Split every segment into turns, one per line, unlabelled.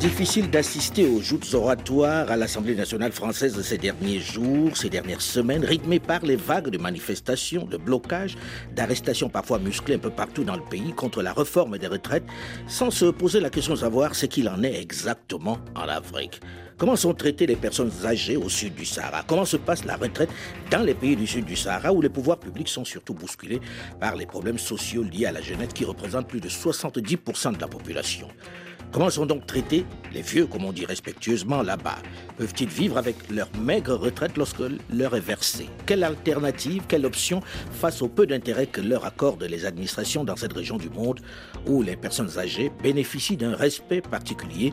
Difficile d'assister aux joutes oratoires à l'Assemblée nationale française ces derniers jours, ces dernières semaines, rythmées par les vagues de manifestations, de blocages, d'arrestations parfois musclées un peu partout dans le pays contre la réforme des retraites, sans se poser la question de savoir ce qu'il en est exactement en Afrique. Comment sont traitées les personnes âgées au sud du Sahara? Comment se passe la retraite dans les pays du sud du Sahara où les pouvoirs publics sont surtout bousculés par les problèmes sociaux liés à la jeunesse qui représentent plus de 70% de la population? Comment sont donc traités les vieux, comme on dit respectueusement là-bas? Peuvent-ils vivre avec leur maigre retraite lorsque leur est versée? Quelle alternative, quelle option face au peu d'intérêt que leur accordent les administrations dans cette région du monde où les personnes âgées bénéficient d'un respect particulier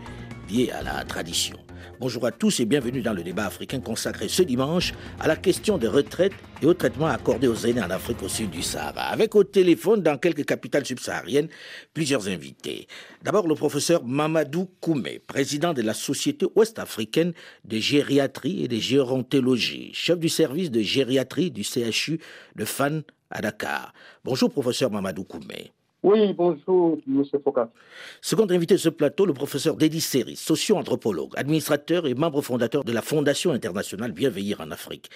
lié à la tradition? Bonjour à tous et bienvenue dans le débat africain consacré ce dimanche à la question des retraites et au traitement accordé aux aînés en Afrique au sud du Sahara. Avec au téléphone dans quelques capitales subsahariennes plusieurs invités. D'abord le professeur Mamadou Koumé, président de la Société ouest-africaine de gériatrie et de gérontologie, chef du service de gériatrie du CHU de Fan à Dakar. Bonjour professeur Mamadou Koumé.
Oui, bonjour, M. Foucault.
Second invité de ce plateau, le professeur Dédi Seri, socio-anthropologue, administrateur et membre fondateur de la Fondation internationale Bienveillir en Afrique.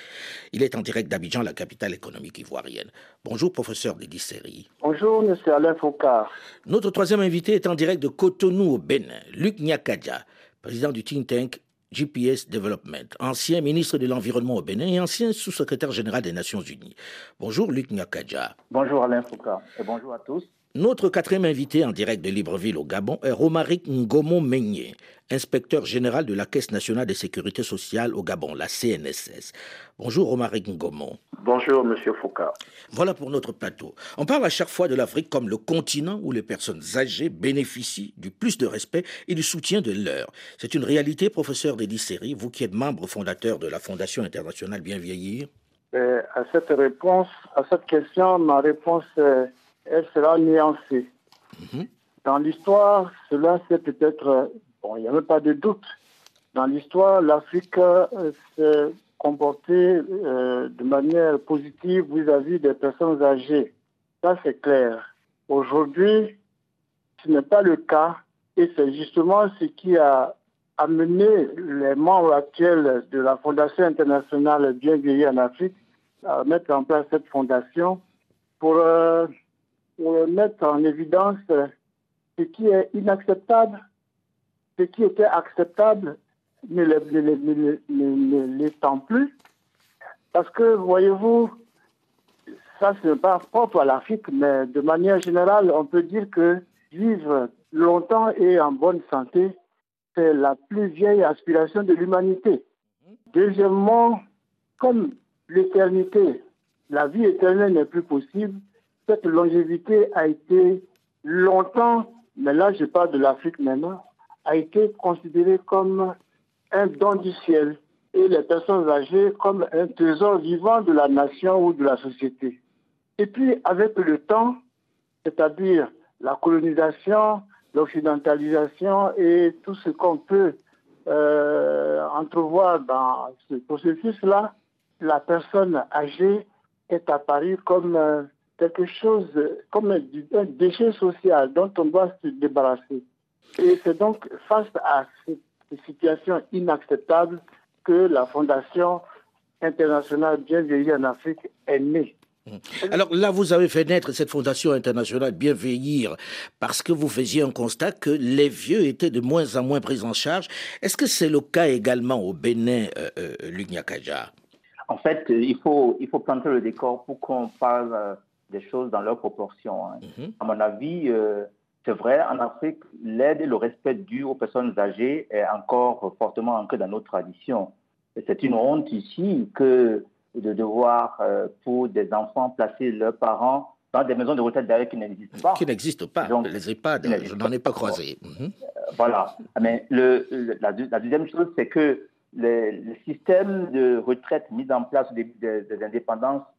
Il est en direct d'Abidjan, la capitale économique ivoirienne. Bonjour, professeur Dédi Seri.
Bonjour, M. Alain Foucault.
Notre troisième invité est en direct de Cotonou au Bénin, Luc Nyakadja, président du think tank GPS Development, ancien ministre de l'Environnement au Bénin et ancien sous-secrétaire général des Nations Unies. Bonjour Luc Nyakadja.
Bonjour Alain Foucault et bonjour à tous.
Notre quatrième invité en direct de Libreville au Gabon est Romaric Ngomo Meigné, inspecteur général de la Caisse nationale de sécurité sociale au Gabon, la CNSS. Bonjour Romaric Ngomo.
Bonjour Monsieur Foucault.
Voilà pour notre plateau. On parle à chaque fois de l'Afrique comme le continent où les personnes âgées bénéficient du plus de respect et du soutien de l'heure. C'est une réalité, professeur Dédi Seri, vous qui êtes membre fondateur de la Fondation internationale Bien Vieillir?
Euh, à cette réponse, à cette question, ma réponse, euh, elle sera nuancée.
Mhm.
Dans l'histoire, cela c'est peut-être, euh, bon, il n'y a même pas de doute. Dans l'histoire, l'Afrique euh, s'est comportée euh, de manière positive vis-à-vis des personnes âgées. Ça c'est clair. Aujourd'hui, ce n'est pas le cas et c'est justement ce qui a amené les membres actuels de la Fondation internationale Bien Vieillir en Afrique à mettre en place cette fondation pour, euh, pour mettre en évidence euh, ce qui est inacceptable, ce qui était acceptable ne l'étant plus. Parce que, voyez-vous, ça, ce n'est pas propre à l'Afrique, mais de manière générale, on peut dire que vivre longtemps et en bonne santé, c'est la plus vieille aspiration de l'humanité. Deuxièmement, comme l'éternité, la vie éternelle n'est plus possible, cette longévité a été longtemps, mais là je parle de l'Afrique maintenant, a été considérée comme un don du ciel et les personnes âgées comme un trésor vivant de la nation ou de la société. Et puis avec le temps, c'est-à-dire la colonisation, l'occidentalisation et tout ce qu'on peut euh, entrevoir dans ce processus-là, la personne âgée est apparue comme euh, quelque chose, comme un, déchet social dont on doit se débarrasser. Et c'est donc face à cette situation inacceptable que la Fondation internationale Bien Vieillir en Afrique est née.
Alors là, vous avez fait naître cette fondation internationale Bien Vieillir parce que vous faisiez un constat que les vieux étaient de moins en moins pris en charge. Est-ce que c'est le cas également au Bénin, euh, euh,
En fait, euh, il faut, il faut planter le décor pour qu'on parle euh, des choses dans leurs proportions. hein.
Mhm.
À mon avis, euh, c'est vrai, en Afrique, l'aide et le respect dû aux personnes âgées est encore fortement ancré dans nos traditions. C'est une honte ici que de devoir, euh, pour des enfants, placer leurs parents dans des maisons de retraite d'ailleurs qui n'existent pas.
Qui n'existe pas.
Donc,
les EHPAD, je n'en ai pas croisé. Mhm.
Voilà. Mais le, le- la, deux- la deuxième chose, c'est que le, le système de retraite mis en place au début des, des indépendances euh,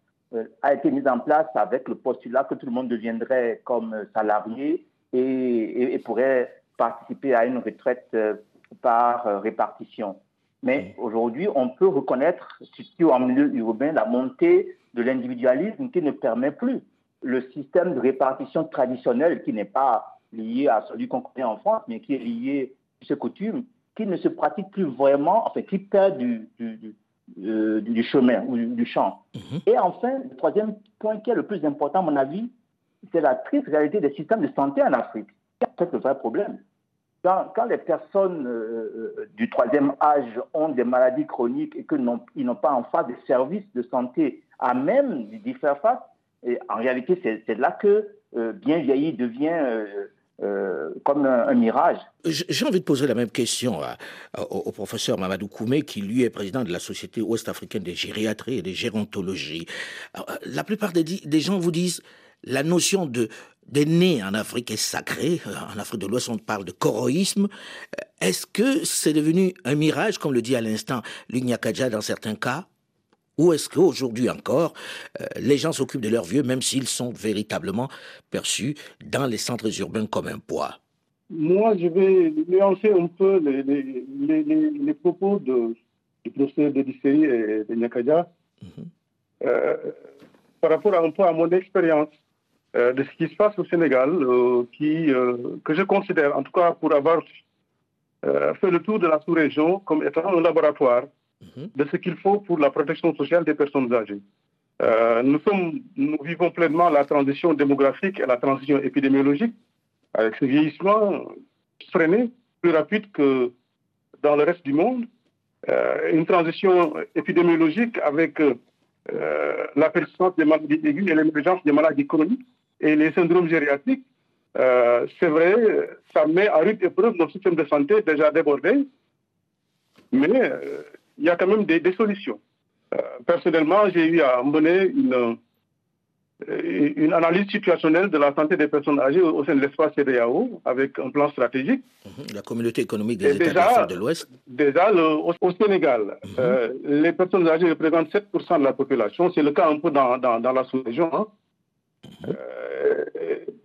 a été mis en place avec le postulat que tout le monde deviendrait comme euh, salarié et, et- et pourrait participer à une retraite euh, par euh, répartition. Mais aujourd'hui, on peut reconnaître, surtout en milieu urbain, la montée de l'individualisme qui ne permet plus le système de répartition traditionnel qui n'est pas lié à celui qu'on connaît en France, mais qui est lié à ce coutume, qui ne se pratique plus vraiment, enfin, qui perd du, du, euh, du, chemin ou du, champ. Mhm. Et enfin, le troisième point qui est le plus important, à mon avis, c'est la triste réalité des systèmes de santé en Afrique. C'est le vrai problème. Quand, quand les personnes euh, euh, du troisième âge ont des maladies chroniques et qu'ils n'ont pas en face des services de santé à même d'y faire face, et en réalité, c'est là que bien vieilli devient euh, comme un, mirage.
J'ai envie de poser la même question au, professeur Mamadou Koumé, qui lui est président de la Société ouest-africaine de gériatrie et de gérontologie. Euh, la plupart des, des, gens vous disent la notion de d'aîné en Afrique est sacrée. En Afrique de l'Ouest, on parle de coroïsme. Est-ce que c'est devenu un mirage, comme le dit à l'instant l'Unyakaja dans certains cas? Ou est-ce qu'aujourd'hui encore, euh, les gens s'occupent de leurs vieux, même s'ils sont véritablement perçus dans les centres urbains comme un poids?
Moi, je vais nuancer un peu les, propos de, du professeur de et de Nyakaja mhm. euh, par rapport un peu à mon expérience euh, de ce qui se passe au Sénégal, qui, que je considère, en tout cas pour avoir fait le tour de la sous-région comme étant un laboratoire. De ce qu'il faut pour la protection sociale des personnes âgées. Euh, nous, sommes, nous vivons pleinement la transition démographique et la transition épidémiologique avec ce vieillissement freiné, plus rapide que dans le reste du monde. Euh, une transition épidémiologique avec euh, la persistance des maladies aiguës et l'émergence des maladies chroniques et les syndromes gériatriques. c'est vrai, ça met à rude épreuve notre système de santé déjà débordé, mais il y a quand même des, solutions. Euh, personnellement, j'ai eu à mener une, euh, une analyse situationnelle de la santé des personnes âgées au, sein de l'espace CDAO avec un plan stratégique.
Mhm. La communauté économique des États de l'Ouest.
Déjà, au, Sénégal, mhm. euh, les personnes âgées représentent 7% de la population. C'est le cas un peu dans, dans, la sous-région. Hein. Mhm.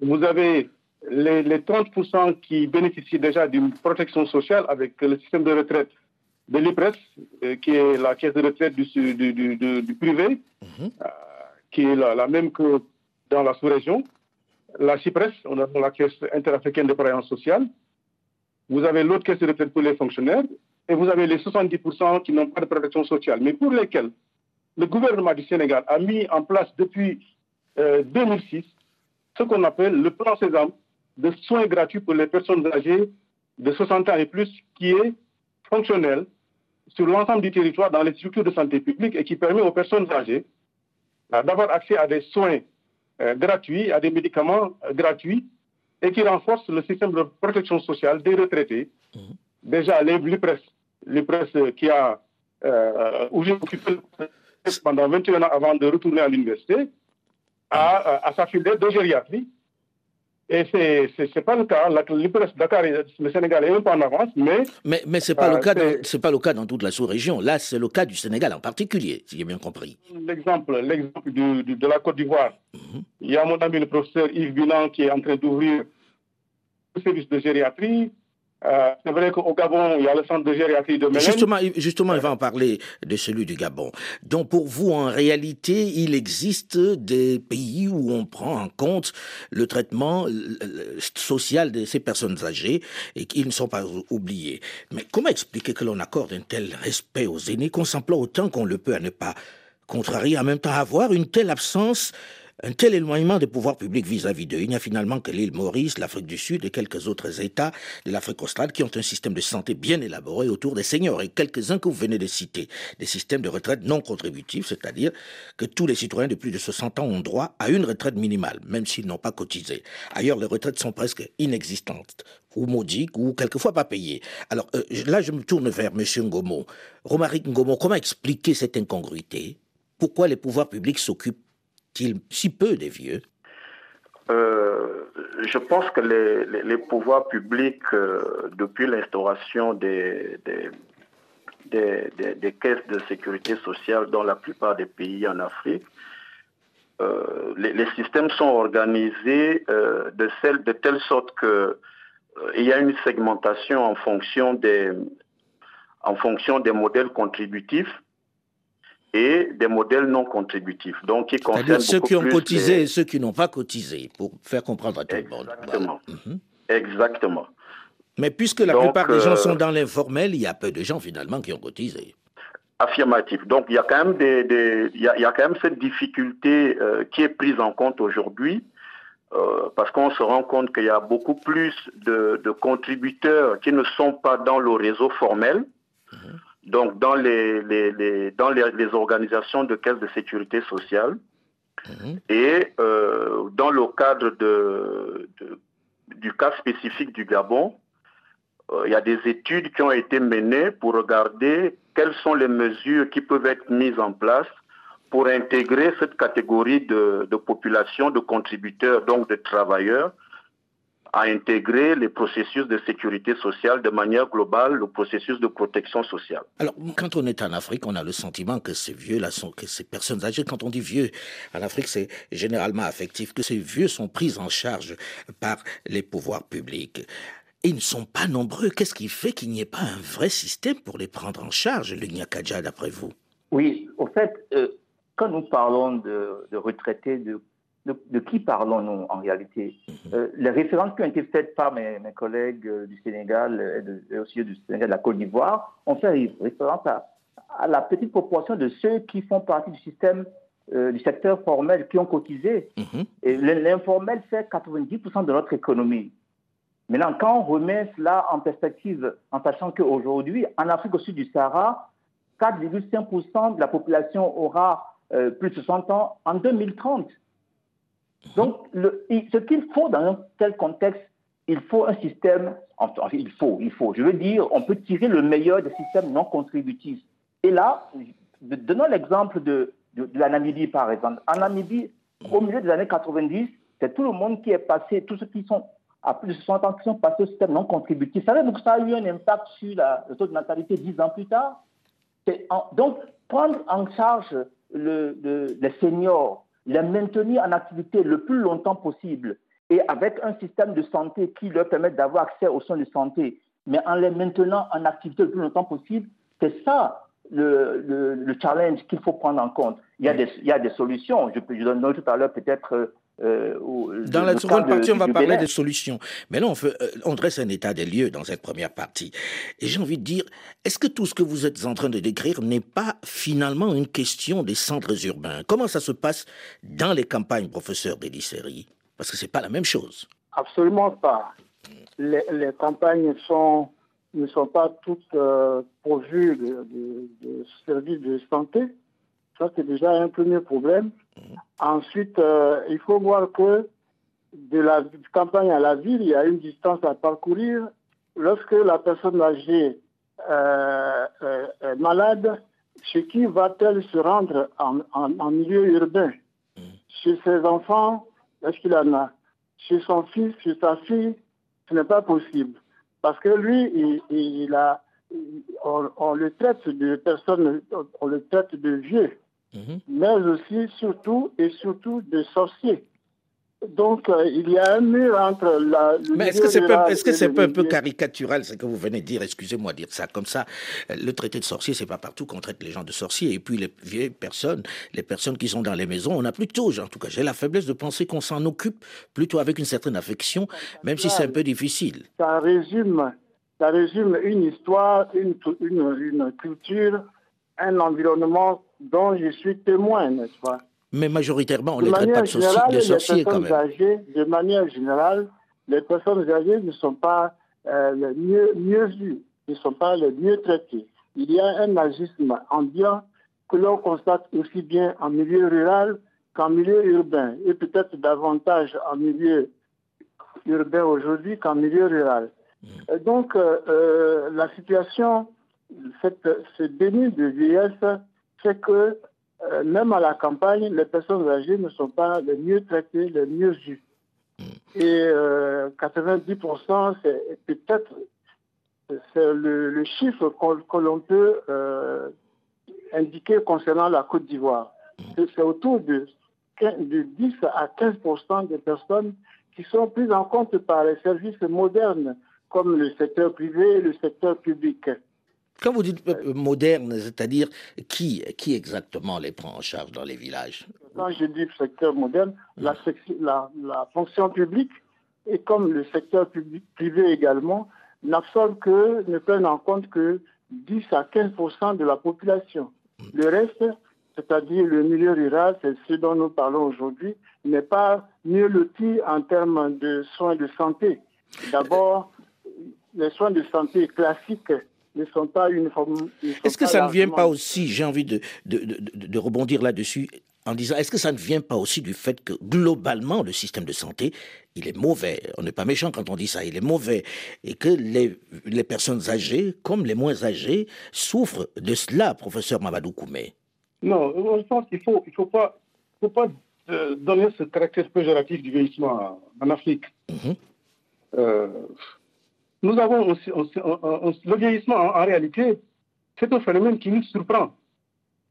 vous avez les, les 30% qui bénéficient déjà d'une protection sociale avec le système de retraite de l'IPRES, euh, qui est la caisse de retraite du, du, privé, mhm. euh, qui est la, même que dans la sous-région. La CIPRES, on a la caisse interafricaine de prévoyance sociale. Vous avez l'autre caisse de retraite pour les fonctionnaires. Et vous avez les 70% qui n'ont pas de protection sociale, mais pour lesquels le gouvernement du Sénégal a mis en place depuis 2006 euh, ce qu'on appelle le plan Sésame de soins gratuits pour les personnes âgées de 60 ans et plus, qui est fonctionnel, sur l'ensemble du territoire dans les structures de santé publique et qui permet aux personnes âgées euh, d'avoir accès à des soins euh, gratuits, à des médicaments euh, gratuits et qui renforce le système de protection sociale des retraités. Mmh. Déjà, l'IPRES, l'IPRES qui a, où j'ai occupé pendant 21 ans avant de retourner à l'université, a, a s'affilier de gériatrie et ce n'est pas le cas. L'IPRES Dakar, le Sénégal est un peu en avance, mais.
Mais, mais ce n'est pas, le cas dans, pas le cas dans toute la sous-région. Là, c'est le cas du Sénégal en particulier, si j'ai bien compris.
L'exemple de la Côte d'Ivoire. Mhm. Il y a mon ami le professeur Yves Binan qui est en train d'ouvrir le service de gériatrie. Euh, c'est vrai qu'au Gabon, il y a le centre de gériatrie de Mélène.
Justement, justement, il va en parler de celui du Gabon. Donc, pour vous, en réalité, il existe des pays où on prend en compte le traitement social de ces personnes âgées et qu'ils ne sont pas oubliés. Mais comment expliquer que l'on accorde un tel respect aux aînés, consemblant autant qu'on le peut à ne pas contrarier, en même temps avoir une telle absence un tel éloignement des pouvoirs publics vis-à-vis d'eux, il n'y a finalement que l'île Maurice, l'Afrique du Sud et quelques autres États de l'Afrique australe qui ont un système de santé bien élaboré autour des seniors et quelques-uns que vous venez de citer, des systèmes de retraite non contributifs, c'est-à-dire que tous les citoyens de plus de 60 ans ont droit à une retraite minimale, même s'ils n'ont pas cotisé. Ailleurs, les retraites sont presque inexistantes ou maudiques ou quelquefois pas payées. Alors euh, là, je me tourne vers M. Ngomo. Romaric Ngomo, comment expliquer cette incongruité? Pourquoi les pouvoirs publics s'occupent si peu des vieux?
Euh, je pense que les, pouvoirs publics, euh, depuis l'instauration des, caisses de sécurité sociale dans la plupart des pays en Afrique, euh, les, systèmes sont organisés de, telle sorte qu'il y a une segmentation des, en fonction des modèles contributifs et des modèles non contributifs. Donc, qui
C'est-à-dire ceux qui ont cotisé et ceux qui n'ont pas cotisé, pour faire comprendre à tout le monde.
Exactement. Mhm. Exactement.
Mais puisque la plupart des gens sont dans l'informel, il y a peu de gens finalement qui ont cotisé.
Affirmatif. Donc il y a quand même des, il, y a, quand même cette difficulté euh, qui est prise en compte aujourd'hui. Euh, parce qu'on se rend compte qu'il y a beaucoup plus de, contributeurs qui ne sont pas dans le réseau formel, mhm. Donc dans les, les, dans les, organisations de caisse de sécurité sociale. Mhm. Et euh, dans le cadre de, du cas spécifique du Gabon, euh, il y a des études qui ont été menées pour regarder quelles sont les mesures qui peuvent être mises en place pour intégrer cette catégorie de, population, de contributeurs, donc de travailleurs, à intégrer les processus de sécurité sociale de manière globale, le processus de protection sociale.
Alors, quand on est en Afrique, on a le sentiment que ces vieux-là sont, que ces personnes âgées, quand on dit vieux, en Afrique, c'est généralement affectif, que ces vieux sont pris en charge par les pouvoirs publics ils ne sont pas nombreux. Qu'est-ce qui fait qu'il n'y ait pas un vrai système pour les prendre en charge, le Nyakaja, d'après vous?
Oui, au fait, euh, quand nous parlons de, retraités, de, de, qui parlons-nous en réalité? Mhm. euh, Les références qui ont été faites par mes, collègues euh, du Sénégal et, aussi du Sénégal de la Côte d'Ivoire ont fait référence à, la petite proportion de ceux qui font partie du système du secteur formel qui ont cotisé. Mhm. Et l'informel fait 90% de notre économie. Maintenant, quand on remet cela en perspective, en sachant qu'aujourd'hui, en Afrique au sud du Sahara, 4,5% de la population aura euh, plus de 60 ans en 2030. Donc, ce qu'il faut dans un tel contexte, il faut un système, enfin, il faut, il faut, je veux dire, on peut tirer le meilleur des systèmes non contributifs. Et là, donnons l'exemple de, de, la Namibie, par exemple. En Namibie, au milieu des années 90, c'est tout le monde qui est passé, tous ceux qui sont à plus de 60 ans qui sont passés au système non contributif. Veut que ça a eu un impact sur le taux de natalité 10 ans plus tard. donc, prendre en charge le, les seniors, les maintenir en activité le plus longtemps possible et avec un système de santé qui leur permet d'avoir accès aux soins de santé, mais en les maintenant en activité le plus longtemps possible, c'est ça le, le, challenge qu'il faut prendre en compte. Il y a des, il y a des solutions. Je, je donne tout à l'heure peut-être
euh, dans la seconde partie, on va parler des solutions. Mais là, on, fait, euh, on dresse un état des lieux dans cette première partie. Et j'ai envie de dire, est-ce que tout ce que vous êtes en train de décrire n'est pas finalement une question des centres urbains? Comment ça se passe dans les campagnes, professeur Bélisséry Parce que ce n'est pas la même chose.
Absolument pas. Les, campagnes sont, ne sont pas toutes euh, pourvues de, de services de santé. Ça, c'est déjà un premier problème. Ensuite, euh, il faut voir que de la campagne à la ville, il y a une distance à parcourir. Lorsque la personne âgée euh, euh, est malade, chez qui va-t-elle se rendre en, milieu urbain? Chez ses enfants, est-ce qu'il en a? Chez son fils, chez sa fille, ce n'est pas possible. Parce que lui, il, a, on, on, le traite de personnes, on le traite de vieux. Mhm. mais aussi, surtout et surtout des sorciers. Donc, euh, il y a un mur entre la.
Mais est-ce que c'est pas, est-ce que c'est pas un peu caricatural ce que vous venez de dire? Excusez-moi de dire ça comme ça. Le traité de sorcier, c'est pas partout qu'on traite les gens de sorciers. Et puis les vieilles personnes, les personnes qui sont dans les maisons, on a plutôt, en tout cas, j'ai la faiblesse de penser qu'on s'en occupe plutôt avec une certaine affection, même si c'est un peu difficile.
Ça résume, ça résume une histoire, une, une, une culture, un environnement dont je suis témoin, n'est-ce pas?
Mais majoritairement, on ne les traite pas de, de sorciers quand même.
Âgées, de manière générale, les personnes âgées ne sont pas euh, les mieux, mieux vues, ne sont pas les mieux traitées. Il y a un agisme ambiant que l'on constate aussi bien en milieu rural qu'en milieu urbain, et peut-être davantage en milieu urbain aujourd'hui qu'en milieu rural. Mm. donc, euh, euh, la situation, cette, ce déni de vieillesse c'est que euh, même à la campagne, les personnes âgées ne sont pas les mieux traitées, les mieux vues. Mm. Et 90%, euh, c'est peut-être le, chiffre que l'on peut euh, indiquer concernant la Côte d'Ivoire. Mm. C'est autour de, de 10 à 15% des personnes qui sont prises en compte par les services modernes comme le secteur privé et le secteur public.
Quand vous dites moderne, c'est-à-dire qui, qui exactement les prend en charge dans les villages?
Quand je dis secteur moderne, la, la, fonction publique, et comme le secteur public, privé également, n'absorbe que, ne prennent en compte que 10 à 15% de la population. Le reste, c'est-à-dire le milieu rural, c'est ce dont nous parlons aujourd'hui, n'est pas mieux loti en termes de soins de santé. D'abord, les soins de santé classiques ne sont pas uniformes.
Est-ce que ça ne vient pas aussi, j'ai envie de, de, de, rebondir là-dessus, en disant, est-ce que ça ne vient pas aussi du fait que globalement, le système de santé, il est mauvais? On n'est pas méchant quand on dit ça, il est mauvais. Et que les, les personnes âgées, comme les moins âgées, souffrent de cela, professeur Mamadou Koumé.
Non, je pense qu'il ne faut, il faut pas, faut pas euh, donner ce caractère péjoratif du vieillissement en, Afrique. Mhm. Euh, nous avons le vieillissement en, réalité, c'est un phénomène qui nous surprend.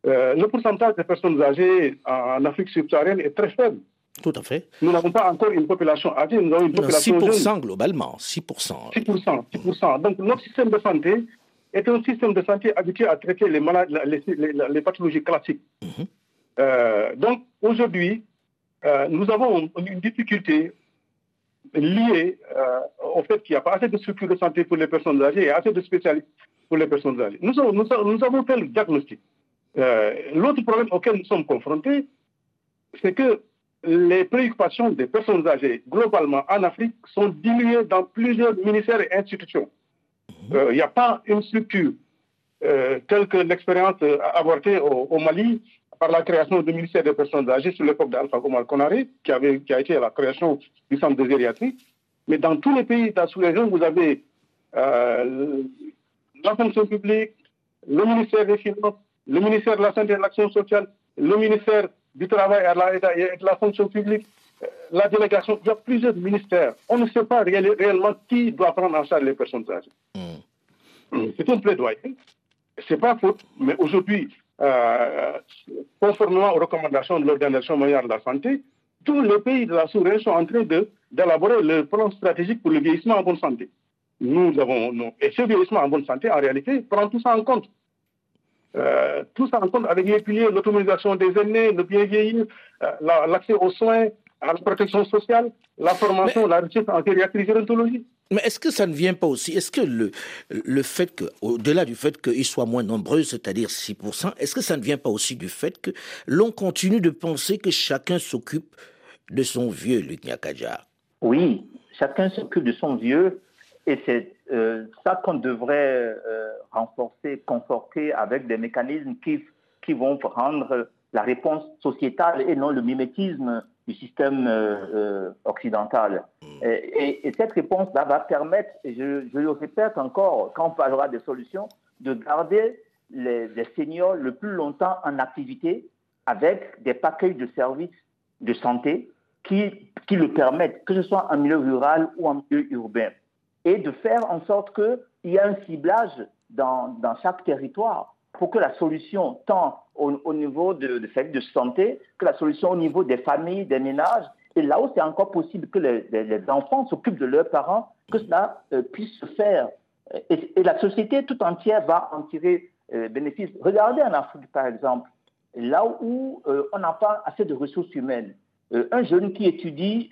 Euh, le pourcentage des personnes âgées en, Afrique subsaharienne est très faible.
Tout à fait.
Nous n'avons pas encore une population âgée, nous avons une population 6%
globalement, 6%.
6%, 6%. Donc notre système de santé est un système de santé habitué à traiter les, malades, les, pathologies classiques. Mhm. Euh, donc aujourd'hui, euh, nous avons une difficulté liée euh, au fait qu'il n'y a pas assez de structures de santé pour les personnes âgées et assez de spécialistes pour les personnes âgées. Nous, avons, nous, avons fait le diagnostic. L'autre problème auquel nous sommes confrontés, c'est que les préoccupations des personnes âgées, globalement en Afrique, sont diluées dans plusieurs ministères et institutions. Il euh, n'y a pas une structure euh, telle que l'expérience euh, avortée au, Mali par la création du ministère des personnes âgées sur l'époque d'Alpha Omar Konaré, qui, avait, qui a été la création du centre de gériatrie. Mais dans tous les pays de la sous-région, vous avez la fonction publique, le ministère des Finances, le ministère de la Santé et de l'Action sociale, le ministère du Travail et de la fonction publique, la délégation, il y a plusieurs ministères. On ne sait pas réellement qui doit prendre en charge les personnes âgées. Hmm. Hmm. C'est un plaidoyer. Ce n'est pas faute, mais aujourd'hui, euh, conformément aux recommandations de l'Organisation mondiale de la santé, tous les pays de la sous-région sont en train d'élaborer le plan stratégique pour le vieillissement en bonne santé. Nous avons, et ce vieillissement en bonne santé, en réalité, prend tout ça en compte. Euh, tout ça en compte avec les piliers, l'autonomisation des aînés, le bien vieillir, euh, l'accès aux soins, à la protection sociale, la formation, la recherche en gériatrie gérontologie.
Mais est-ce que ça ne vient pas aussi Est-ce que le, le fait que, au-delà du fait qu'ils soient moins nombreux, c'est-à-dire 6%, est-ce que ça ne vient pas aussi du fait que l'on continue de penser que chacun s'occupe de son vieux, Luc Nyakadja?
Oui, chacun s'occupe de son vieux, et c'est euh, ça qu'on devrait euh, renforcer, conforter avec des mécanismes qui, qui vont rendre la réponse sociétale et non le mimétisme du système euh, euh, occidental. Et, cette réponse-là va permettre, et je, je, le répète encore, quand on parlera des solutions, de garder les, seniors le plus longtemps en activité avec des paquets de services de santé qui, qui le permettent, que ce soit en milieu rural ou en milieu urbain. Et de faire en sorte qu'il y ait un ciblage dans, dans chaque territoire pour que la solution, tant au, niveau de, de, de, santé, que la solution au niveau des familles, des ménages, et là où c'est encore possible que les, enfants s'occupent de leurs parents, que cela euh, puisse se faire. Et, la société tout entière va en tirer euh, bénéfice. Regardez en Afrique, par exemple, là où euh, on n'a pas assez de ressources humaines. un jeune qui étudie,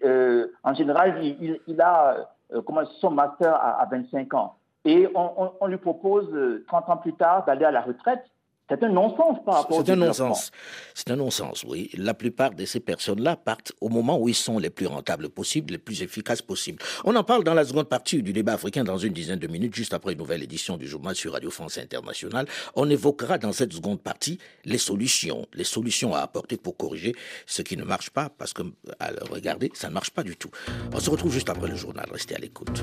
en général, il, a comment, son master à, à 25 ans et on, lui propose 30 ans plus tard d'aller à la retraite. C'est un non-sens par rapport
C'est un non-sens. C'est un non-sens, oui. La plupart de ces personnes-là partent au moment où ils sont les plus rentables possibles, les plus efficaces possibles. On en parle dans la seconde partie du débat africain dans une dizaine de minutes, juste après une nouvelle édition du journal sur Radio France Internationale. On évoquera dans cette seconde partie les solutions, les solutions à apporter pour corriger ce qui ne marche pas, parce que, alors, regardez, ça ne marche pas du tout. On se retrouve juste après le journal. Restez à l'écoute.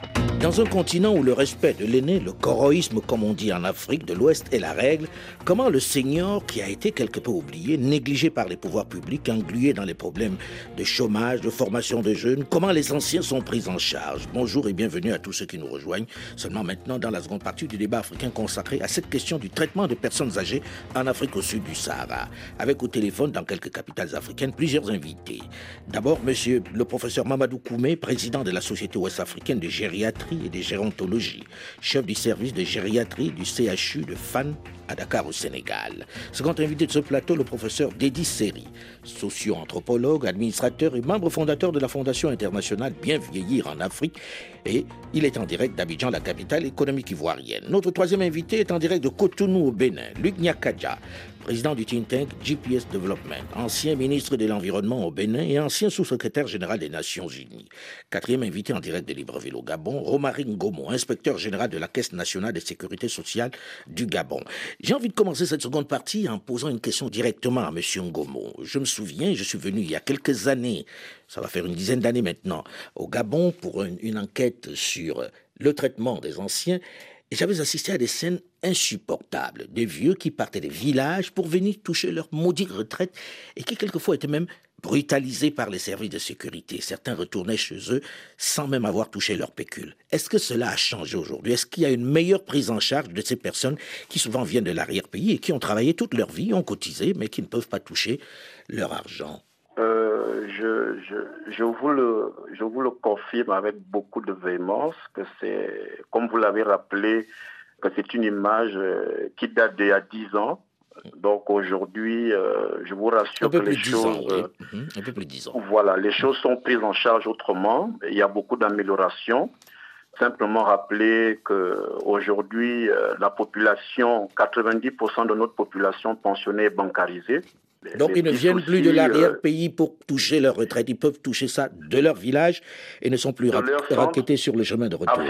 Dans un continent où le respect de l'aîné, le coroïsme comme on dit en Afrique de l'Ouest est la règle, comment le senior, qui a été quelque peu oublié, négligé par les pouvoirs publics, englué dans les problèmes de chômage, de formation de jeunes, comment les anciens sont pris en charge? Bonjour et bienvenue à tous ceux qui nous rejoignent, seulement maintenant dans la seconde partie du débat africain consacré à cette question du traitement de personnes âgées en Afrique au sud du Sahara, avec au téléphone dans quelques capitales africaines plusieurs invités. D'abord, monsieur le professeur Mamadou Koumé, président de la Société ouest-africaine de gériatrie et de gérontologie, chef du service de gériatrie du CHU de Fan à Dakar au Sénégal. Second invité de ce plateau, le professeur Dédi Seri, socio-anthropologue, administrateur et membre fondateur de la Fondation internationale Bien vieillir en Afrique. Et il est en direct d'Abidjan, la capitale économique ivoirienne. Notre troisième invité est en direct de Cotonou au Bénin, Luc Nyakadja, président du think tank GPS Development, ancien ministre de l'Environnement au Bénin et ancien sous-secrétaire général des Nations Unies. Quatrième invité en direct de Libreville au Gabon, Romaric Ngomo, inspecteur général de la Caisse nationale de sécurité sociale du Gabon. J'ai envie de commencer cette seconde partie en posant une question directement à M. Ngomo. Je me souviens, je suis venu il y a quelques années, ça va faire une dizaine d'années maintenant, au Gabon pour une enquête sur le traitement des anciens j'avais assisté à des scènes insupportables, des vieux qui partaient des villages pour venir toucher leur maudite retraite et qui quelquefois étaient même brutalisés par les services de sécurité. Certains retournaient chez eux sans même avoir touché leur pécule. Est-ce que cela a changé aujourd'hui? Est-ce qu'il y a une meilleure prise en charge de ces personnes qui souvent viennent de l'arrière-pays et qui ont travaillé toute leur vie, ont cotisé, mais qui ne peuvent pas toucher leur argent?
Euh, je, je, je, vous le, je vous le confirme avec beaucoup de véhémence que c'est, comme vous l'avez rappelé, que c'est une image euh, qui date d'il y a 10 ans. Donc aujourd'hui, euh, je vous rassure que les choses,
ans, oui. mmh, un peu plus de 10 ans.
voilà, les choses sont prises en charge autrement. Il y a beaucoup d'améliorations. Simplement rappeler que aujourd'hui, euh, la population, 90% de notre population pensionnée est bancarisée.
Donc, ils ne viennent plus de l'arrière-pays pour toucher leur retraite. Ils peuvent toucher ça de leur village et ne sont plus ra raquettés sur le chemin de retour.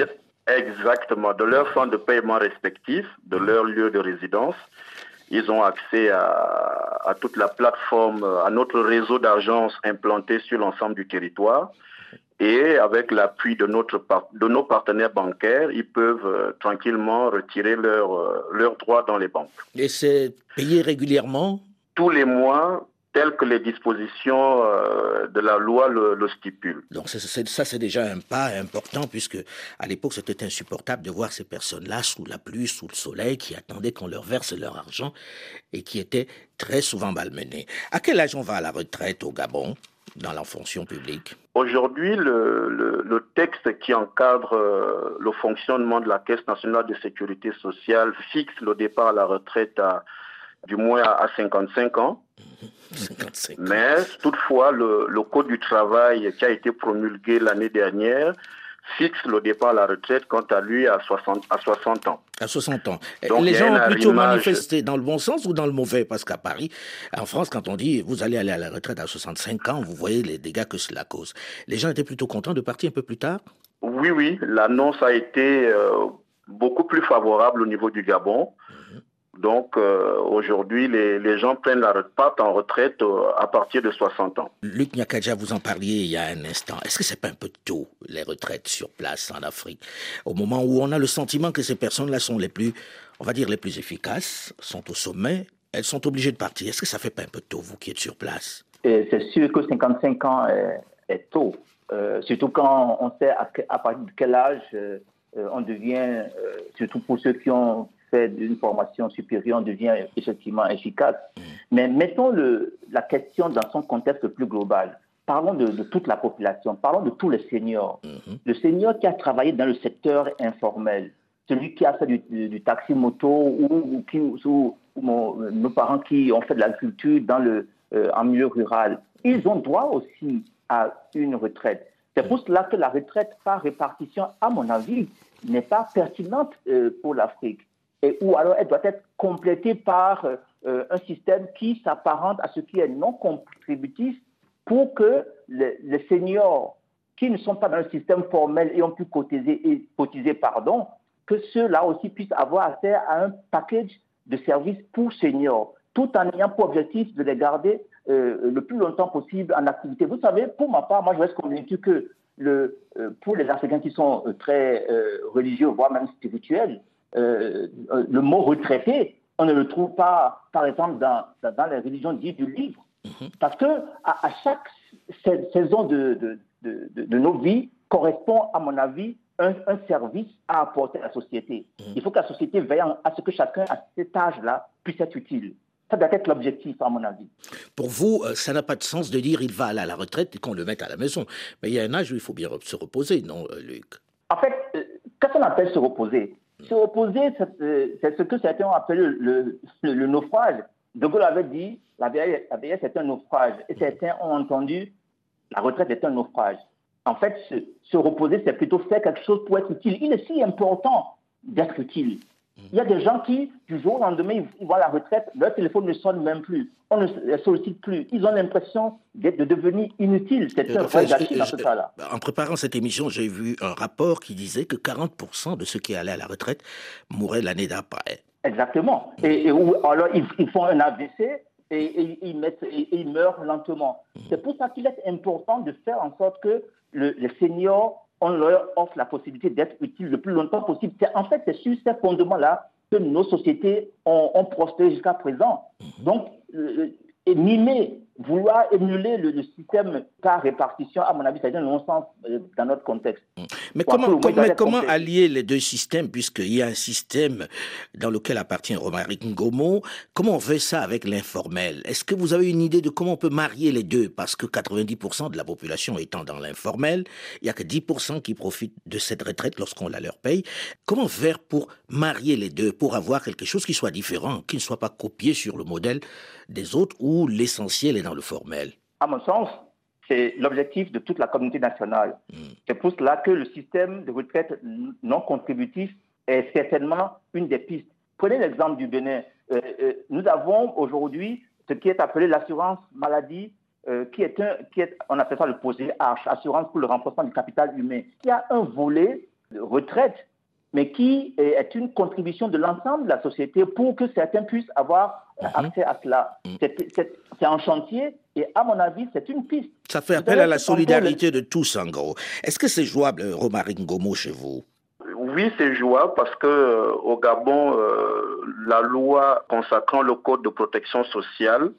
Exactement. De leur centre de paiement respectif, de leur lieu de résidence. Ils ont accès à, à toute la plateforme, à notre réseau d'agences implantées sur l'ensemble du territoire. Et avec l'appui de, notre, de nos partenaires bancaires, ils peuvent euh, tranquillement retirer leurs euh, leurs droits dans les banques.
Et c'est payé régulièrement
tous les mois telles que les dispositions euh, de la loi le, le stipulent.
Donc ça, c'est déjà un pas important, puisque à l'époque, c'était insupportable de voir ces personnes-là sous la pluie, sous le soleil, qui attendaient qu'on leur verse leur argent et qui étaient très souvent malmenés. À quel âge on va à la retraite au Gabon dans la fonction publique?
Aujourd'hui, le, le, le, texte qui encadre euh, le fonctionnement de la Caisse nationale de sécurité sociale fixe le départ à la retraite à du moins à 55 ans.
55 ans.
Mais toutefois, le, le, Code du travail qui a été promulgué l'année dernière fixe le départ à la retraite, quant à lui, à 60, à 60 ans.
À 60 ans. Donc, les gens ont plutôt arrimage... manifesté dans le bon sens ou dans le mauvais? Parce qu'à Paris, en France, quand on dit vous allez aller à la retraite à 65 ans, vous voyez les dégâts que cela cause. Les gens étaient plutôt contents de partir un peu plus tard?
Oui, oui. L'annonce a été euh, beaucoup plus favorable au niveau du Gabon. Donc euh, aujourd'hui, les, les, gens prennent la partent en retraite euh, à partir de 60 ans.
Luc Nyakadja, vous en parliez il y a un instant. Est-ce que c'est pas un peu tôt, les retraites sur place en Afrique? Au moment où on a le sentiment que ces personnes-là sont les plus, on va dire, les plus efficaces, sont au sommet, elles sont obligées de partir. Est-ce que ça fait pas un peu tôt, vous qui êtes sur place?
C'est sûr que 55 ans est, est tôt. Euh, surtout quand on sait à, à, partir de quel âge euh, on devient, euh, surtout pour ceux qui ont fait d'une formation supérieure, devient effectivement efficace. Mmh. Mais mettons le, la question dans son contexte plus global. Parlons de, de, toute la population, parlons de tous les seniors. Mmh. Le senior qui a travaillé dans le secteur informel, celui qui a fait du, du, du taxi moto ou, ou, qui, ou mon, nos parents qui ont fait de l'agriculture dans le, euh, en milieu rural, ils ont droit aussi à une retraite. C'est pour cela que la retraite par répartition, à mon avis, n'est pas pertinente euh, pour l'Afrique. Ou alors elle doit être complétée par euh, un système qui s'apparente à ce qui est non contributif pour que les, seniors qui ne sont pas dans le système formel et ont pu cotiser, cotiser pardon, que ceux-là aussi puissent avoir accès à un package de services pour seniors, tout en ayant pour objectif de les garder euh, le plus longtemps possible en activité. Vous savez, pour ma part, moi je reste convaincu que pour les Africains qui sont très religieux, voire même spirituels, le mot retraité, on ne le trouve pas, par exemple, dans, dans les religions dites du livre. Mhm. Parce que à, chaque saison de, de, de, nos vies correspond, à mon avis, un, un, service à apporter à la société. Mhm. Il faut que la société veille à ce que chacun, à cet âge-là, puisse être utile. Ça doit être l'objectif, à mon avis.
Pour vous, euh, ça n'a pas de sens de dire il va aller à la retraite et qu'on le mette à la maison. Mais il y a un âge où il faut bien se reposer, non, euh, Luc?
En fait, euh, qu'est-ce qu'on appelle se reposer Se reposer, c'est ce que certains ont appelé le, naufrage. De Gaulle avait dit la vieillesse, la vieillesse est un naufrage. Et certains ont entendu la retraite est un naufrage. En fait, se reposer, c'est plutôt faire quelque chose pour être utile. Il est si important d'être utile. Il y a des gens qui, du jour au lendemain, ils, vont à la retraite, leur téléphone ne sonne même plus. On ne les sollicite plus. Ils ont l'impression de, devenir inutiles. C'est un vrai gâchis dans ce cas-là.
En préparant cette émission, j'ai vu un rapport qui disait que 40% de ceux qui allaient à la retraite mouraient l'année d'après.
Exactement. Et, alors, ils, font un AVC et, ils, mettent, et, ils meurent lentement. Mm. C'est pour ça qu'il est important de faire en sorte que le, les seniors on leur offre la possibilité d'être utiles le plus longtemps possible. En fait, c'est sur ces fondements-là que nos sociétés ont, ont prospéré jusqu'à présent. Donc, euh, et mimer, vouloir émuler le, système par répartition, à mon avis, c'est un non-sens euh, dans notre contexte. Mm.
Mais comment, comment, allier les deux systèmes, puisqu'il y a un système dans lequel appartient Romaric Ngomo, comment on fait ça avec l'informel? Est-ce que vous avez une idée de comment on peut marier les deux? Parce que 90% de la population étant dans l'informel, il n'y a que 10% qui profitent de cette retraite lorsqu'on la leur paye. Comment faire pour marier les deux, pour avoir quelque chose qui soit différent, qui ne soit pas copié sur le modèle des autres où l'essentiel est dans le formel
À mon sens, c'est l'objectif de toute la communauté nationale. Hmm. C'est pour cela que le système de retraite non contributif est certainement une des pistes. Prenez l'exemple du Bénin. Euh, euh, nous avons aujourd'hui ce qui est appelé l'assurance maladie, euh, qui, est un, qui est, on appelle ça le posé H, assurance pour le renforcement du capital humain. Y a un volet de retraite mais qui est une contribution de l'ensemble de la société pour que certains puissent avoir mhm. accès à cela. Mhm. C'est un chantier et à mon avis, c'est une piste.
Ça fait appel à la solidarité de tous, en gros. Est-ce que c'est jouable, Romaric Ngomo, chez vous?
Oui, c'est jouable parce que euh, au Gabon, euh, la loi consacrant le code de protection sociale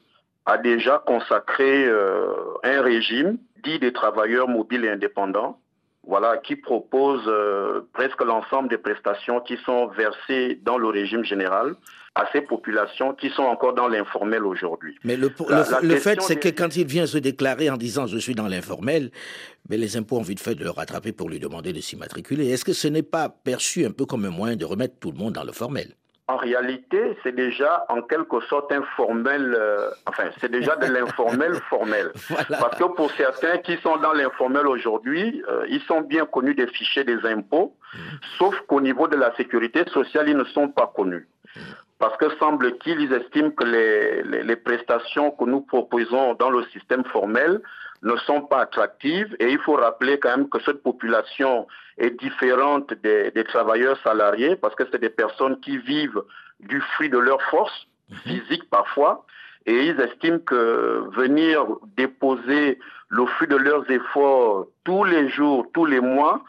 a déjà consacré euh, un régime dit des travailleurs mobiles et indépendants voilà, qui propose euh, presque l'ensemble des prestations qui sont versées dans le régime général à ces populations qui sont encore dans l'informel aujourd'hui.
Mais le, le, fait, c'est que quand il vient se déclarer en disant je suis dans l'informel, mais les impôts ont vite fait de le rattraper pour lui demander de s'immatriculer. Est-ce que ce n'est pas perçu un peu comme un moyen de remettre tout le monde dans le formel?
En réalité, c'est déjà en quelque sorte informel, euh, enfin, c'est déjà de l'informel formel. Parce que pour certains qui sont dans l'informel aujourd'hui, euh, ils sont bien connus des fichiers des impôts, mm. sauf qu'au niveau de la sécurité sociale, ils ne sont pas connus. Parce que semble-t-il, ils estiment que les, les prestations que nous proposons dans le système formel ne sont pas attractives et il faut rappeler quand même que cette population est différente des, travailleurs salariés parce que c'est des personnes qui vivent du fruit de leur force mhm. physique parfois et ils estiment que venir déposer le fruit de leurs efforts tous les jours, tous les mois,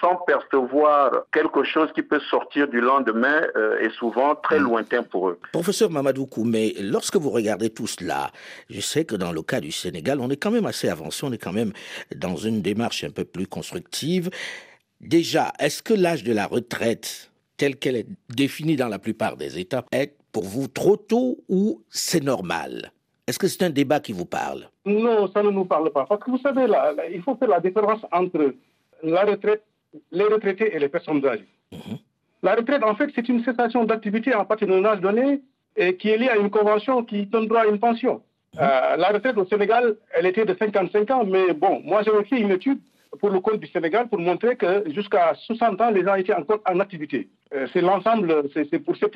sans percevoir quelque chose qui peut sortir du lendemain euh, est souvent très hmm. lointain pour eux.
Professeur Mamadou Koumé, lorsque vous regardez tout cela, je sais que dans le cas du Sénégal, on est quand même assez avancé, on est quand même dans une démarche un peu plus constructive. Déjà, est-ce que l'âge de la retraite, tel qu'elle est définie dans la plupart des États, est pour vous trop tôt ou c'est normal? Est-ce que c'est un débat qui vous parle?
Non, ça ne nous parle pas. Parce que vous savez, là, il faut faire la différence entre la retraite les retraités et les personnes âgées. Mhm. La retraite, en fait, c'est une cessation d'activité à partir d'un âge donné et qui est liée à une convention qui donne droit à une pension. Mhm. Euh, la retraite au Sénégal, elle était de 55 ans, mais bon, moi j'ai fait une étude pour le compte du Sénégal pour montrer que jusqu'à 60 ans, les gens étaient encore en activité. Euh, c'est l'ensemble, c'est pour cette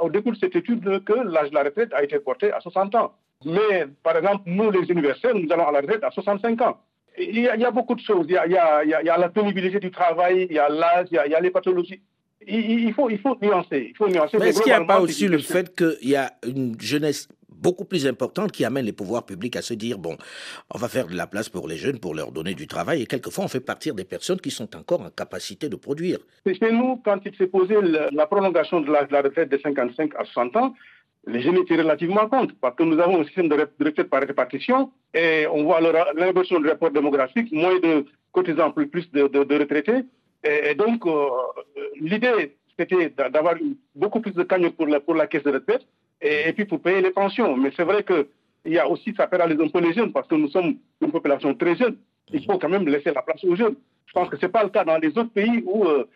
au début de cette étude que l'âge de la retraite a été porté à 60 ans. Mais par exemple, nous les universitaires, nous allons à la retraite à 65 ans il y, a, beaucoup de choses. Il y a, la pénibilité du travail, il y a l'âge, il, y a, les pathologies. Il, faut, il faut nuancer. Il faut nuancer.
Mais est-ce qu'il n'y a pas aussi le fait qu'il y a une jeunesse beaucoup plus importante qui amène les pouvoirs publics à se dire, bon, on va faire de la place pour les jeunes, pour leur donner du travail, et quelquefois on fait partir des personnes qui sont encore en capacité de produire.
Chez nous, quand il s'est posé la prolongation de la, retraite de 55 à 60 ans, les jeunes étaient relativement contre, parce que nous avons un système de retraite par répartition, et on voit l'inversion du rapport démographique, moins de cotisants, plus, de, retraités. Et, donc, euh, l'idée, c'était d'avoir beaucoup plus de cagnottes pour la, pour la caisse de retraite, et, puis pour payer les pensions. Mais c'est vrai qu'il y a aussi, ça pénalise un peu les jeunes, parce que nous sommes une population très jeune. Il faut quand même laisser la place aux jeunes. Je pense que ce n'est pas le cas dans les autres pays où euh,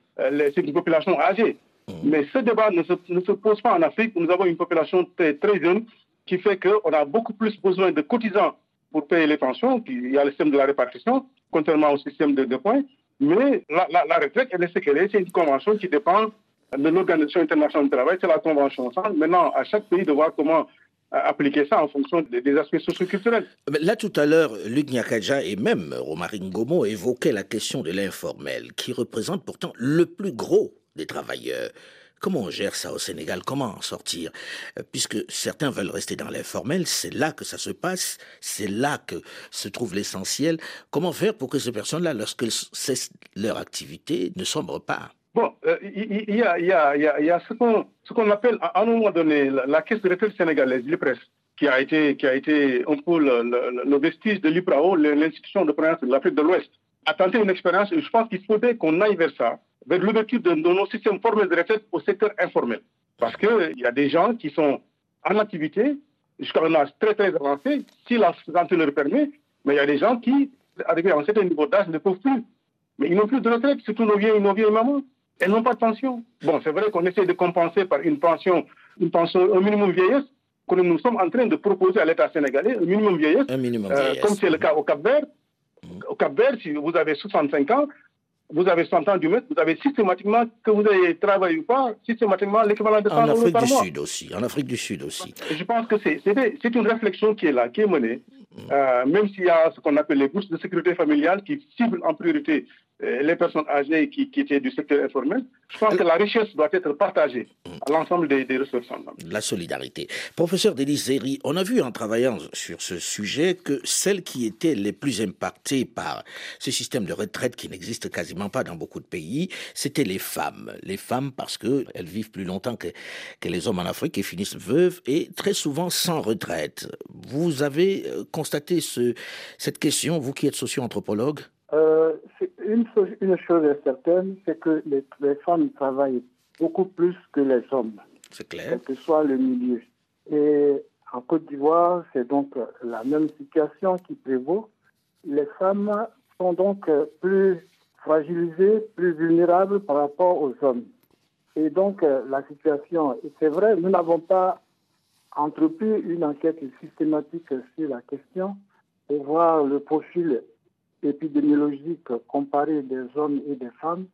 c'est une population âgée. Mmh. Mais ce débat ne se, ne se, pose pas en Afrique nous avons une population très, très jeune qui fait qu'on a beaucoup plus besoin de cotisants pour payer les pensions. il y a le système de la répartition, contrairement au système de, points. Mais la, la, retraite, elle est ce qu'elle est. C'est une convention qui dépend de l'Organisation internationale du travail, c'est la convention. Maintenant, à chaque pays de voir comment euh, appliquer ça en fonction des, aspects socioculturels.
Là, tout à l'heure, Luc Nyakaja et même Romarine Gomo évoquaient la question de l'informel, qui représente pourtant le plus gros des travailleurs. Comment on gère ça au Sénégal? Comment en sortir? Euh, Puisque certains veulent rester dans l'informel, c'est là que ça se passe, c'est là que se trouve l'essentiel. Comment faire pour que ces personnes-là, lorsqu'elles cessent leur activité, ne sombrent pas?
Bon, il y, a, ce qu'on appelle à un moment donné la, caisse de retraite sénégalaise, l'IPRES, qui a été, qui a été un peu le, vestige de l'IPRAO, l'institution de province de l'Afrique de l'Ouest, a tenté une expérience et je pense qu'il faudrait qu'on aille vers ça, vers l'ouverture de, nos systèmes formels de retraite au secteur informel. Parce qu'il y a des gens qui sont en activité jusqu'à un âge très très avancé, si la santé le permet, mais il y a des gens qui, arrivés à un certain niveau d'âge, ne peuvent plus. Mais ils n'ont plus de retraite, surtout nos vieilles, nos vieilles mamans. Elles n'ont pas de pension. Bon, c'est vrai qu'on essaie de compenser par une pension, une pension, un minimum vieillesse, que nous sommes en train de proposer à l'État sénégalais, un minimum vieillesse,
un minimum euh,
comme c'est le cas au Cap-Vert. Mm. Au Cap-Vert, si vous avez 65 ans, vous avez 100 ans du mètre, vous avez systématiquement, que vous ayez travaillé ou pas, systématiquement l'équivalent de 100 euros
par
mois.
En Afrique du Sud aussi. En Afrique du Sud aussi.
Je pense que c'est une réflexion qui est là, qui est menée. Mm. Euh, même s'il y a ce qu'on appelle les bourses de sécurité familiale qui ciblent en priorité les personnes âgées qui, étaient du secteur informel, je pense que la richesse doit être partagée à l'ensemble des, ressources.
La solidarité. Professeur Denis on a vu en travaillant sur ce sujet que celles qui étaient les plus impactées par ce système de retraite qui n'existe quasiment pas dans beaucoup de pays, c'était les femmes. Les femmes parce qu'elles vivent plus longtemps que, les hommes en Afrique et finissent veuves et très souvent sans retraite. Vous avez euh, constaté ce, cette question, vous qui êtes socio-anthropologue?
Euh, une, une, chose est certaine, c'est que les, femmes travaillent beaucoup plus que les hommes.
C'est clair.
Quel que soit le milieu. Et en Côte d'Ivoire, c'est donc la même situation qui prévaut. Les femmes sont donc plus fragilisées, plus vulnérables par rapport aux hommes. Et donc, la situation, c'est vrai, nous n'avons pas entrepris une enquête systématique sur la question pour voir le profil épidémiologique comparé des hommes et des femmes,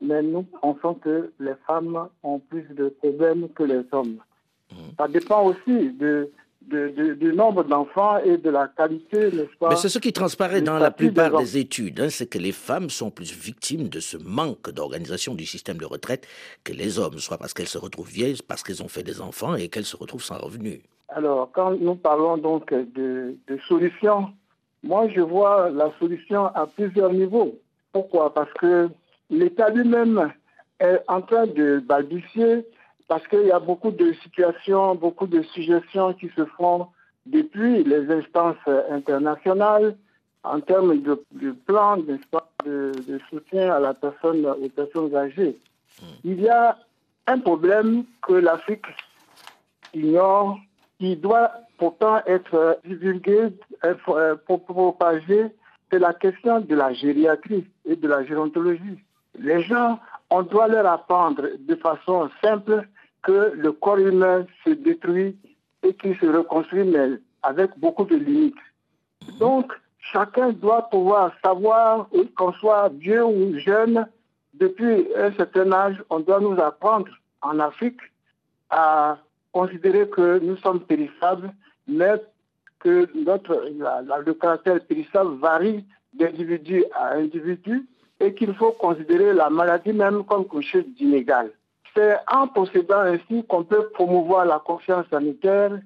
mais nous pensons que les femmes ont plus de problèmes que les hommes. Mmh. Ça dépend aussi de, du nombre d'enfants et de la qualité, n'est-ce pas?
Mais c'est ce qui transparaît dans la plupart des, études, hein, c'est que les femmes sont plus victimes de ce manque d'organisation du système de retraite que les hommes, soit parce qu'elles se retrouvent vieilles, parce qu'elles ont fait des enfants et qu'elles se retrouvent sans revenus.
Alors, quand nous parlons donc de, de solutions moi, je vois la solution à plusieurs niveaux. Pourquoi? Parce que l'État lui-même est en train de balbutier, parce qu'il y a beaucoup de situations, beaucoup de suggestions qui se font depuis les instances internationales en termes de, plan de, de, soutien à la personne, aux personnes âgées. Hmm. Il y a un problème que l'Afrique ignore qui doit pourtant être divulgué, euh, propagé, c'est la question de la gériatrie et de la gérontologie. Les gens, on doit leur apprendre de façon simple que le corps humain se détruit et qu'il se reconstruit, mais avec beaucoup de limites. Donc, chacun doit pouvoir savoir, qu'on soit vieux ou jeune, depuis un certain âge, on doit nous apprendre en Afrique à considérer que nous sommes périssables, mais que notre, le caractère périssable varie d'individu à individu et qu'il faut considérer la maladie même comme quelque chose d'inégal. C'est en procédant ainsi qu'on peut promouvoir la confiance sanitaire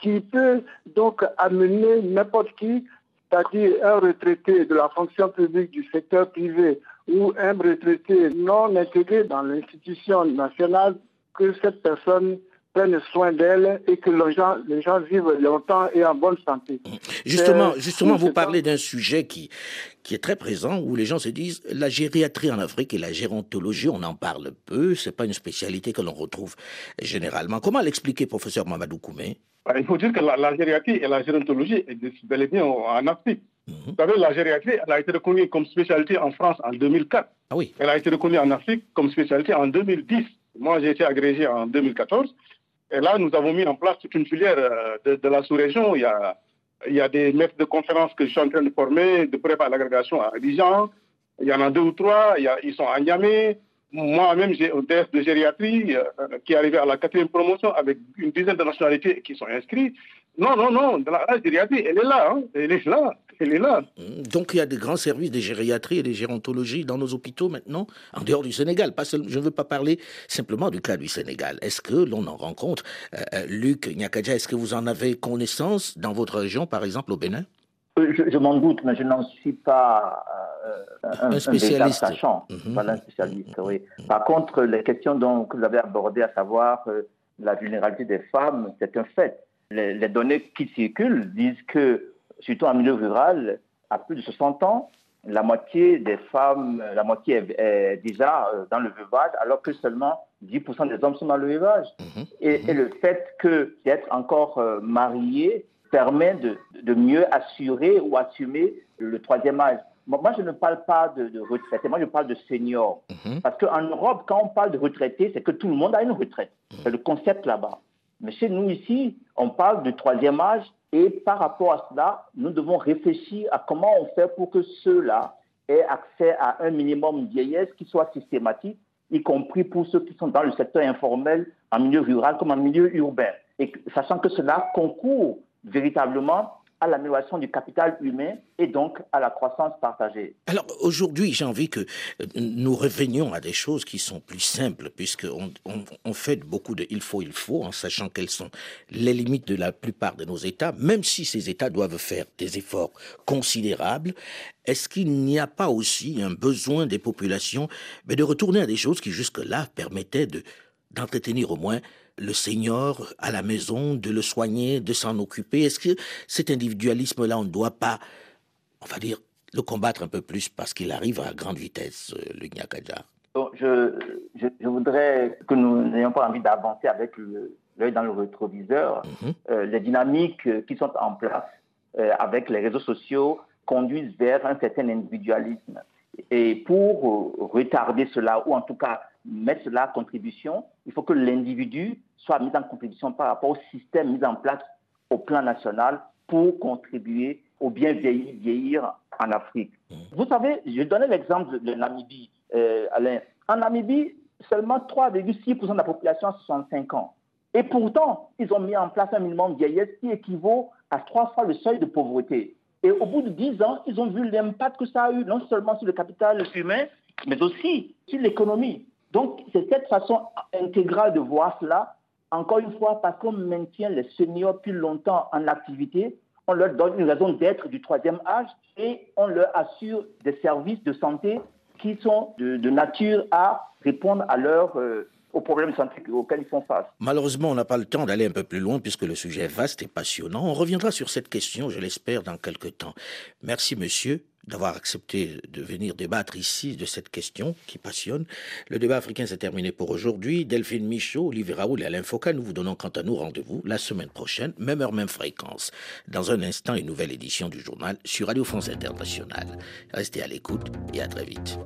qui peut donc amener n'importe qui, c'est-à-dire un retraité de la fonction publique du secteur privé ou un retraité non intégré dans l'institution nationale, que cette personne prenne soin d'elle et que les gens, les gens vivent longtemps et en bonne santé.
Justement, justement vous parlez d'un sujet qui, qui est très présent, où les gens se disent, la gériatrie en Afrique et la gérontologie, on en parle peu, c'est pas une spécialité que l'on retrouve généralement. Comment l'expliquer, professeur Mamadou Koumé?
Bah, Il faut dire que la, gériatrie et la gérontologie existent bel et bien en Afrique. Mhm. Vous savez, la gériatrie, elle a été reconnue comme spécialité en France en 2004.
Ah oui.
Elle a été reconnue en Afrique comme spécialité en 2010. Moi, j'ai été agrégé en 2014. Et là, nous avons mis en place toute une filière euh, de, la sous-région. Il y, a, il y a des maîtres de conférences que je suis en train de former, de préparer l'agrégation à Abidjan. Il y en a deux ou trois. Ils sont à Niamey. Moi-même, j'ai un test de gériatrie euh, qui est arrivé à la quatrième promotion avec une dizaine de nationalités qui sont inscrites. Non, non, non, la, gériatrie, elle est là, hein. elle est là, elle est là.
Mmh. Donc il y a des grands services de gériatrie et de gérontologie dans nos hôpitaux maintenant, en dehors du Sénégal. Pas je ne veux pas parler simplement du cas du Sénégal. Est-ce que l'on en rencontre euh, euh, Luc Nyakadja, est-ce que vous en avez connaissance dans votre région, par exemple au Bénin?
Euh, je, m'en doute, mais je n'en suis pas un, spécialiste. sachant, mmh. pas un spécialiste, oui. Mmh. Par contre, les questions dont, que vous avez abordées, à savoir la vulnérabilité des femmes, c'est un fait les, données qui circulent disent que, surtout en milieu rural, à plus de 60 ans, la moitié des femmes, la moitié est, déjà euh, dans le veuvage, alors que seulement 10% des hommes sont dans le veuvage. Mhm. et, le fait que d'être encore euh, marié permet de, mieux assurer ou assumer le troisième âge. Moi, je ne parle pas de, de retraité, moi je parle de senior. Mhm. Parce qu'en Europe, quand on parle de retraité, c'est que tout le monde a une retraite. C'est le concept là-bas. Mais chez nous ici, on parle du troisième âge et par rapport à cela, nous devons réfléchir à comment on fait pour que ceux-là aient accès à un minimum de vieillesse qui soit systématique, y compris pour ceux qui sont dans le secteur informel, en milieu rural comme en milieu urbain. Et sachant que cela concourt véritablement à l'amélioration du capital humain et donc à la croissance partagée.
Alors aujourd'hui, j'ai envie que euh, nous revenions à des choses qui sont plus simples, puisqu'on on, fait beaucoup de il faut, il faut, en sachant quelles sont les limites de la plupart de nos États, même si ces États doivent faire des efforts considérables. Est-ce qu'il n'y a pas aussi un besoin des populations mais de retourner à des choses qui jusque-là permettaient de d'entretenir au moins le senior à la maison, de le soigner, de s'en occuper? Est-ce que cet individualisme-là, on ne doit pas, on va dire, le combattre un peu plus parce qu'il arrive à grande vitesse, euh, le Nyakadja
je, je, voudrais que nous n'ayons pas envie d'avancer avec l'œil dans le rétroviseur. Mhm. Euh, les dynamiques qui sont en place euh, avec les réseaux sociaux conduisent vers un certain individualisme. Et pour retarder cela, ou en tout cas mettre à contribution, il faut que l'individu soit mis en contribution par rapport au système mis en place au plan national pour contribuer au bien vieillir, en Afrique. Mmh. Vous savez, je donnais l'exemple de Namibie, euh, Alain. En Namibie, seulement 3,6% de la population a 65 ans. Et pourtant, ils ont mis en place un minimum de vieillesse qui équivaut à trois fois le seuil de pauvreté. Et au bout de 10 ans, ils ont vu l'impact que ça a eu, non seulement sur le capital humain, mais aussi sur l'économie. Donc, c'est cette façon intégrale de voir cela, encore une fois, parce qu'on maintient les seniors plus longtemps en activité, on leur donne une raison d'être du troisième âge et on leur assure des services de santé qui sont de, nature à répondre à leurs euh, aux problèmes santé auxquels ils font face.
Malheureusement, on n'a pas le temps d'aller un peu plus loin puisque le sujet est vaste et passionnant. On reviendra sur cette question, je l'espère, dans quelques temps. Merci, monsieur d'avoir accepté de venir débattre ici de cette question qui passionne. Le débat africain s'est terminé pour aujourd'hui. Delphine Michaud, Olivier Raoul et Alain Foucault, nous vous donnons quant à nous rendez-vous la semaine prochaine, même heure, même fréquence. Dans un instant, une nouvelle édition du journal sur Radio France Internationale. Restez à l'écoute et à très vite.